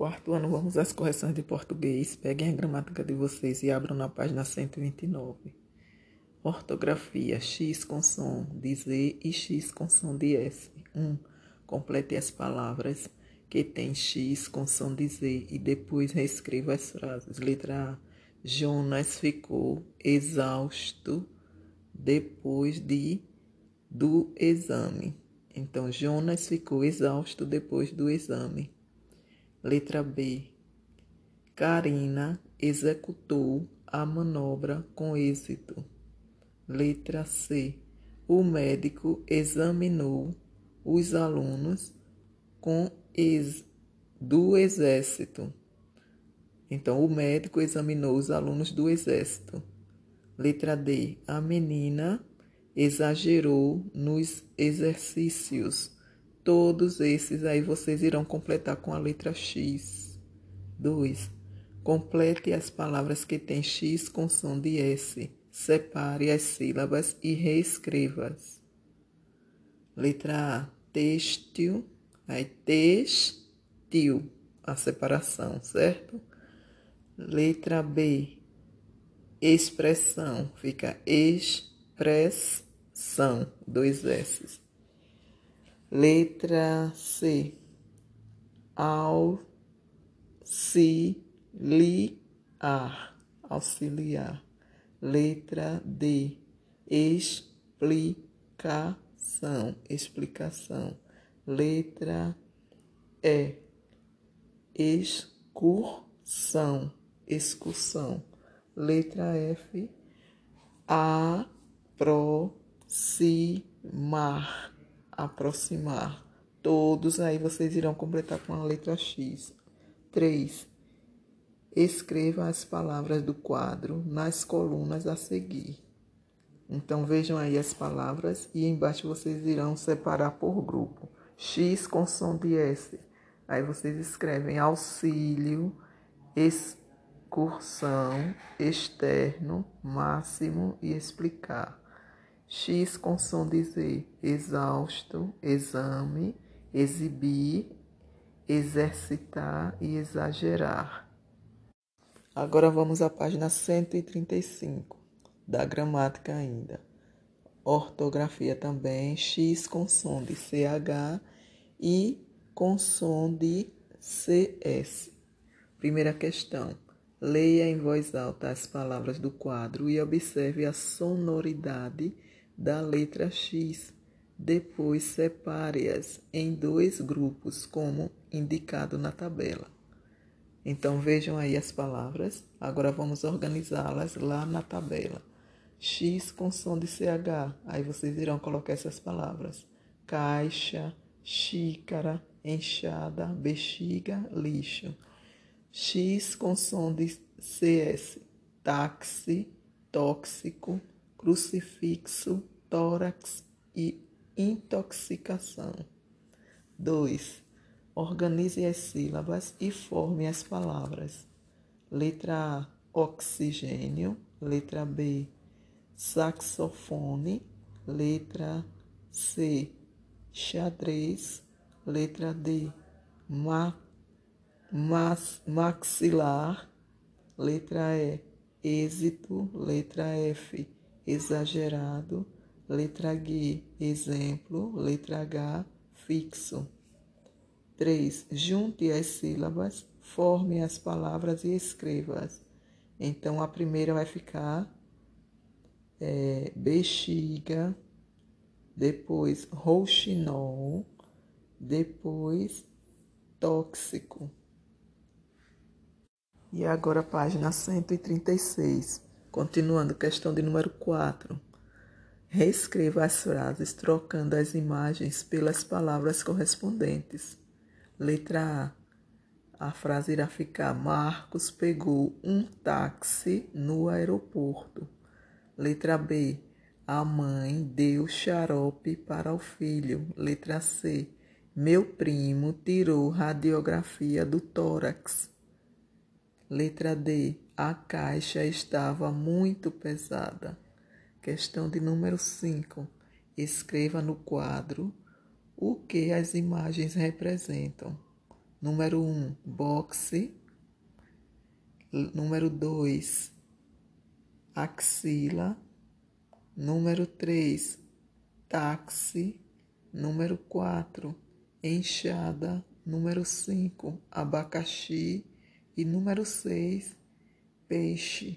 Quarto ano, vamos às correções de português. Peguem a gramática de vocês e abram na página 129. Ortografia: X com som de Z e X com som de S. 1. Um, complete as palavras que tem X com som de Z e depois reescreva as frases. Letra A. Jonas ficou exausto depois de do exame. Então, Jonas ficou exausto depois do exame. Letra B. Karina executou a manobra com êxito. Letra C. O médico examinou os alunos com ex do exército. Então, o médico examinou os alunos do exército. Letra D. A menina exagerou nos exercícios Todos esses aí vocês irão completar com a letra X. 2. Complete as palavras que têm X com som de S. Separe as sílabas e reescreva-as. Letra A. Têxtil. Aí, textil. A separação, certo? Letra B. Expressão. Fica expressão. Dois S. Letra C. Auxiliar. Auxiliar. Letra D. Explicação. Explicação. Letra E. Excursão. Excursão. Letra F. Aproximar aproximar. Todos aí vocês irão completar com a letra X. 3. Escreva as palavras do quadro nas colunas a seguir. Então vejam aí as palavras e embaixo vocês irão separar por grupo. X com som de S. Aí vocês escrevem auxílio, excursão, externo, máximo e explicar. X com som de Z, exausto, exame, exibir, exercitar e exagerar. Agora vamos à página 135, da gramática ainda. Ortografia também, X com som de CH e com som de CS. Primeira questão. Leia em voz alta as palavras do quadro e observe a sonoridade da letra X. Depois separe-as em dois grupos, como indicado na tabela. Então vejam aí as palavras. Agora vamos organizá-las lá na tabela. X com som de CH. Aí vocês irão colocar essas palavras: caixa, xícara, enxada, bexiga, lixo. X com som de CS. Táxi, tóxico, crucifixo, tórax e intoxicação. 2. Organize as sílabas e forme as palavras. Letra A, oxigênio. Letra B, saxofone. Letra C, xadrez. Letra D, ma, mas, maxilar. Letra E, êxito. Letra F, exagerado. Letra G, exemplo. Letra H, fixo. 3. Junte as sílabas, forme as palavras e escreva-as. Então, a primeira vai ficar é, bexiga, depois rouxinol, depois tóxico. E agora, página 136. Continuando, questão de número 4. Reescreva as frases trocando as imagens pelas palavras correspondentes. Letra A. A frase irá ficar: Marcos pegou um táxi no aeroporto. Letra B. A mãe deu xarope para o filho. Letra C. Meu primo tirou radiografia do tórax. Letra D. A caixa estava muito pesada. Questão de número 5. Escreva no quadro o que as imagens representam. Número 1, um, boxe. Número 2, axila. Número 3, táxi. Número 4, enxada. Número 5, abacaxi. E número 6, peixe.